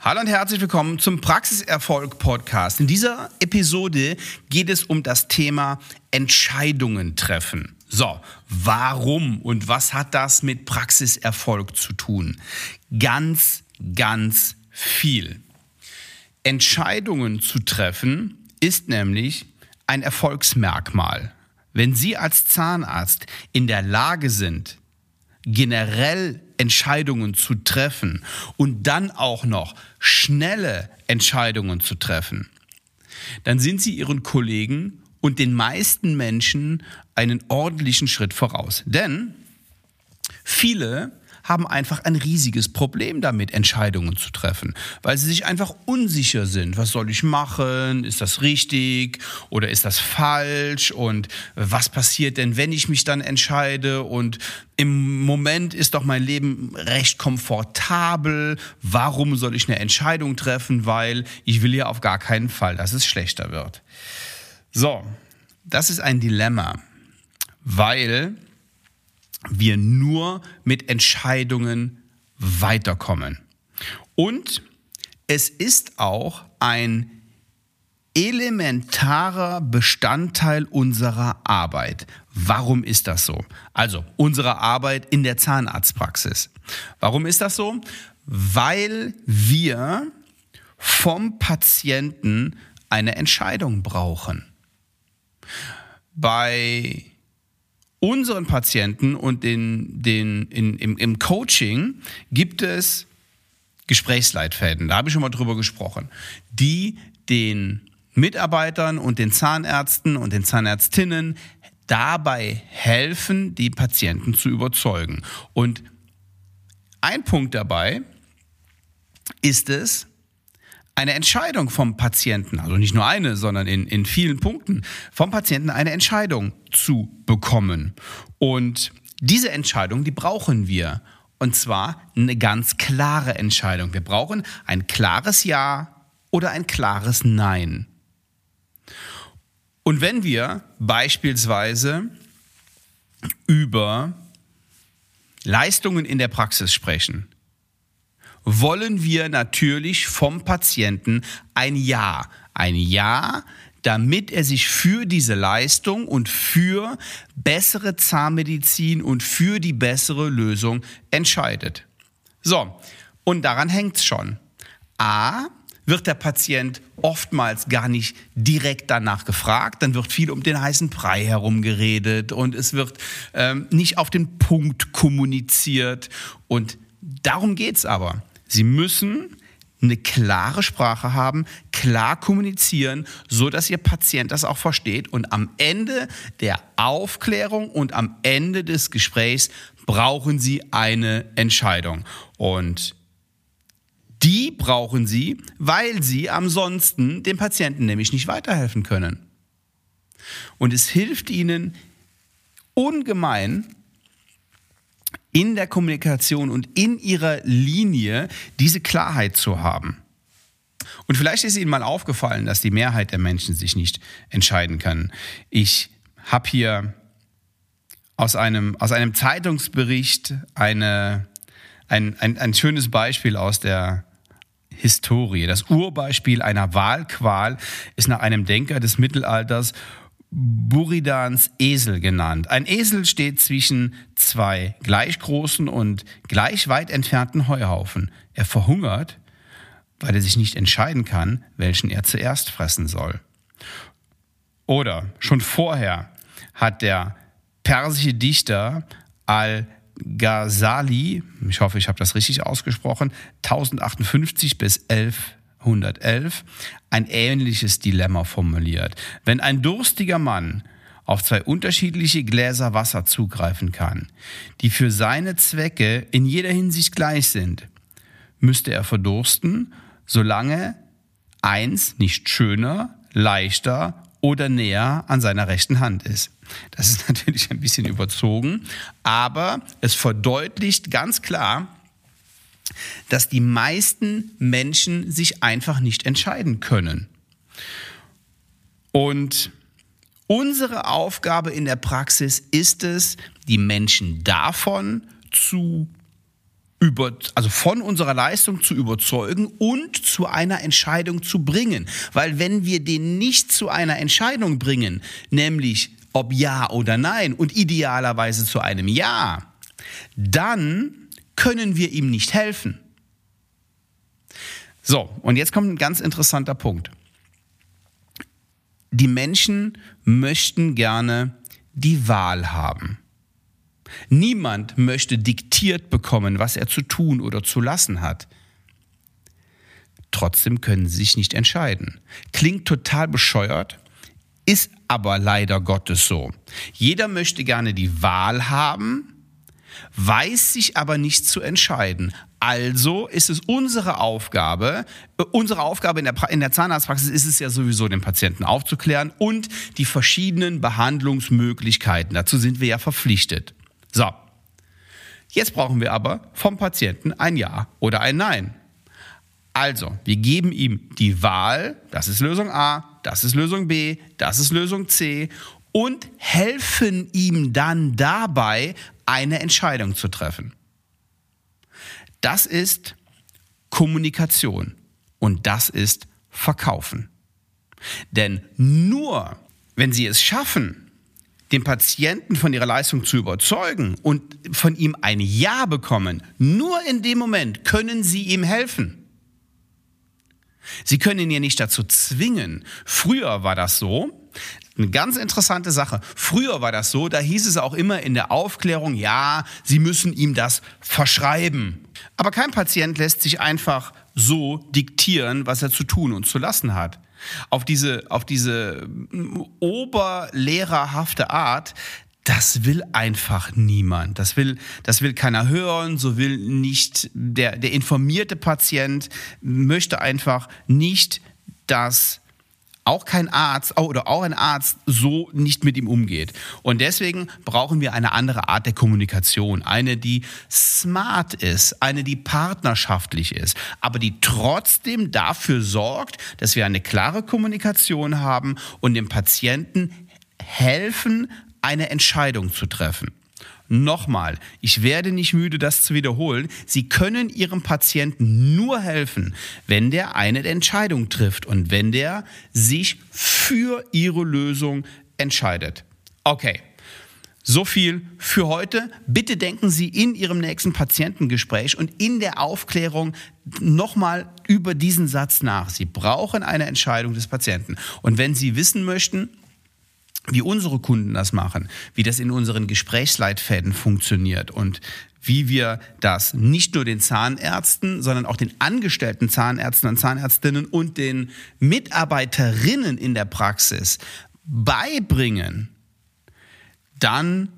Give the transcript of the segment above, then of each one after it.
Hallo und herzlich willkommen zum Praxiserfolg Podcast. In dieser Episode geht es um das Thema Entscheidungen treffen. So, warum und was hat das mit Praxiserfolg zu tun? Ganz, ganz viel. Entscheidungen zu treffen ist nämlich ein Erfolgsmerkmal. Wenn Sie als Zahnarzt in der Lage sind, generell Entscheidungen zu treffen und dann auch noch schnelle Entscheidungen zu treffen, dann sind Sie Ihren Kollegen und den meisten Menschen einen ordentlichen Schritt voraus. Denn viele haben einfach ein riesiges Problem damit, Entscheidungen zu treffen, weil sie sich einfach unsicher sind. Was soll ich machen? Ist das richtig oder ist das falsch? Und was passiert denn, wenn ich mich dann entscheide? Und im Moment ist doch mein Leben recht komfortabel. Warum soll ich eine Entscheidung treffen? Weil ich will ja auf gar keinen Fall, dass es schlechter wird. So, das ist ein Dilemma, weil wir nur mit Entscheidungen weiterkommen. Und es ist auch ein elementarer Bestandteil unserer Arbeit. Warum ist das so? Also unsere Arbeit in der Zahnarztpraxis. Warum ist das so? Weil wir vom Patienten eine Entscheidung brauchen. Bei unseren Patienten und den, den, in, im, im Coaching gibt es Gesprächsleitfäden, da habe ich schon mal drüber gesprochen, die den Mitarbeitern und den Zahnärzten und den Zahnärztinnen dabei helfen, die Patienten zu überzeugen. Und ein Punkt dabei ist es, eine Entscheidung vom Patienten, also nicht nur eine, sondern in, in vielen Punkten, vom Patienten eine Entscheidung zu bekommen. Und diese Entscheidung, die brauchen wir. Und zwar eine ganz klare Entscheidung. Wir brauchen ein klares Ja oder ein klares Nein. Und wenn wir beispielsweise über Leistungen in der Praxis sprechen, wollen wir natürlich vom Patienten ein Ja. Ein Ja, damit er sich für diese Leistung und für bessere Zahnmedizin und für die bessere Lösung entscheidet. So, und daran hängt es schon. A, wird der Patient oftmals gar nicht direkt danach gefragt. Dann wird viel um den heißen Brei herum geredet und es wird ähm, nicht auf den Punkt kommuniziert. Und darum geht's aber. Sie müssen eine klare Sprache haben, klar kommunizieren, so dass Ihr Patient das auch versteht. Und am Ende der Aufklärung und am Ende des Gesprächs brauchen Sie eine Entscheidung. Und die brauchen Sie, weil Sie ansonsten dem Patienten nämlich nicht weiterhelfen können. Und es hilft Ihnen ungemein, in der Kommunikation und in ihrer Linie diese Klarheit zu haben. Und vielleicht ist Ihnen mal aufgefallen, dass die Mehrheit der Menschen sich nicht entscheiden können. Ich habe hier aus einem, aus einem Zeitungsbericht eine, ein, ein, ein schönes Beispiel aus der Historie. Das Urbeispiel einer Wahlqual ist nach einem Denker des Mittelalters Buridans Esel genannt. Ein Esel steht zwischen zwei gleich großen und gleich weit entfernten Heuhaufen. Er verhungert, weil er sich nicht entscheiden kann, welchen er zuerst fressen soll. Oder schon vorher hat der persische Dichter Al-Ghazali, ich hoffe, ich habe das richtig ausgesprochen, 1058 bis 11 111 ein ähnliches Dilemma formuliert. Wenn ein durstiger Mann auf zwei unterschiedliche Gläser Wasser zugreifen kann, die für seine Zwecke in jeder Hinsicht gleich sind, müsste er verdursten, solange eins nicht schöner, leichter oder näher an seiner rechten Hand ist. Das ist natürlich ein bisschen überzogen, aber es verdeutlicht ganz klar, dass die meisten Menschen sich einfach nicht entscheiden können. Und unsere Aufgabe in der Praxis ist es, die Menschen davon zu über, also von unserer Leistung zu überzeugen und zu einer Entscheidung zu bringen. Weil wenn wir den nicht zu einer Entscheidung bringen, nämlich ob ja oder nein und idealerweise zu einem Ja, dann können wir ihm nicht helfen. So, und jetzt kommt ein ganz interessanter Punkt. Die Menschen möchten gerne die Wahl haben. Niemand möchte diktiert bekommen, was er zu tun oder zu lassen hat. Trotzdem können sie sich nicht entscheiden. Klingt total bescheuert, ist aber leider Gottes so. Jeder möchte gerne die Wahl haben, weiß sich aber nicht zu entscheiden. Also ist es unsere Aufgabe, äh, unsere Aufgabe in der, in der Zahnarztpraxis ist es ja sowieso, den Patienten aufzuklären und die verschiedenen Behandlungsmöglichkeiten. Dazu sind wir ja verpflichtet. So. Jetzt brauchen wir aber vom Patienten ein Ja oder ein Nein. Also, wir geben ihm die Wahl, das ist Lösung A, das ist Lösung B, das ist Lösung C und helfen ihm dann dabei, eine Entscheidung zu treffen. Das ist Kommunikation und das ist Verkaufen. Denn nur wenn Sie es schaffen, den Patienten von ihrer Leistung zu überzeugen und von ihm ein Ja bekommen, nur in dem Moment können Sie ihm helfen. Sie können ihn ja nicht dazu zwingen. Früher war das so, eine ganz interessante Sache. Früher war das so, da hieß es auch immer in der Aufklärung, ja, Sie müssen ihm das verschreiben. Aber kein Patient lässt sich einfach so diktieren, was er zu tun und zu lassen hat. Auf diese, auf diese oberlehrerhafte Art, das will einfach niemand. Das will, das will keiner hören, so will nicht der, der informierte Patient möchte einfach nicht, dass auch kein Arzt oder auch ein Arzt so nicht mit ihm umgeht. Und deswegen brauchen wir eine andere Art der Kommunikation. Eine, die smart ist, eine, die partnerschaftlich ist, aber die trotzdem dafür sorgt, dass wir eine klare Kommunikation haben und dem Patienten helfen, eine Entscheidung zu treffen. Nochmal, ich werde nicht müde, das zu wiederholen. Sie können Ihrem Patienten nur helfen, wenn der eine Entscheidung trifft und wenn der sich für Ihre Lösung entscheidet. Okay. So viel für heute. Bitte denken Sie in Ihrem nächsten Patientengespräch und in der Aufklärung nochmal über diesen Satz nach. Sie brauchen eine Entscheidung des Patienten. Und wenn Sie wissen möchten, wie unsere Kunden das machen, wie das in unseren Gesprächsleitfäden funktioniert und wie wir das nicht nur den Zahnärzten, sondern auch den angestellten Zahnärzten und Zahnärztinnen und den Mitarbeiterinnen in der Praxis beibringen, dann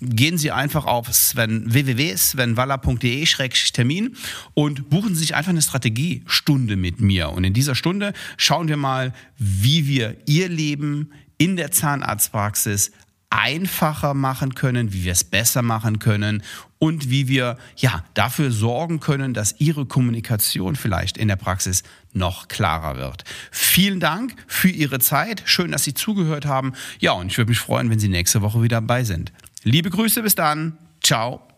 gehen Sie einfach auf www.svenwaller.de-termin und buchen Sie sich einfach eine Strategiestunde mit mir. Und in dieser Stunde schauen wir mal, wie wir Ihr Leben in der Zahnarztpraxis einfacher machen können, wie wir es besser machen können und wie wir ja dafür sorgen können, dass Ihre Kommunikation vielleicht in der Praxis noch klarer wird. Vielen Dank für Ihre Zeit. Schön, dass Sie zugehört haben. Ja, und ich würde mich freuen, wenn Sie nächste Woche wieder dabei sind. Liebe Grüße, bis dann. Ciao.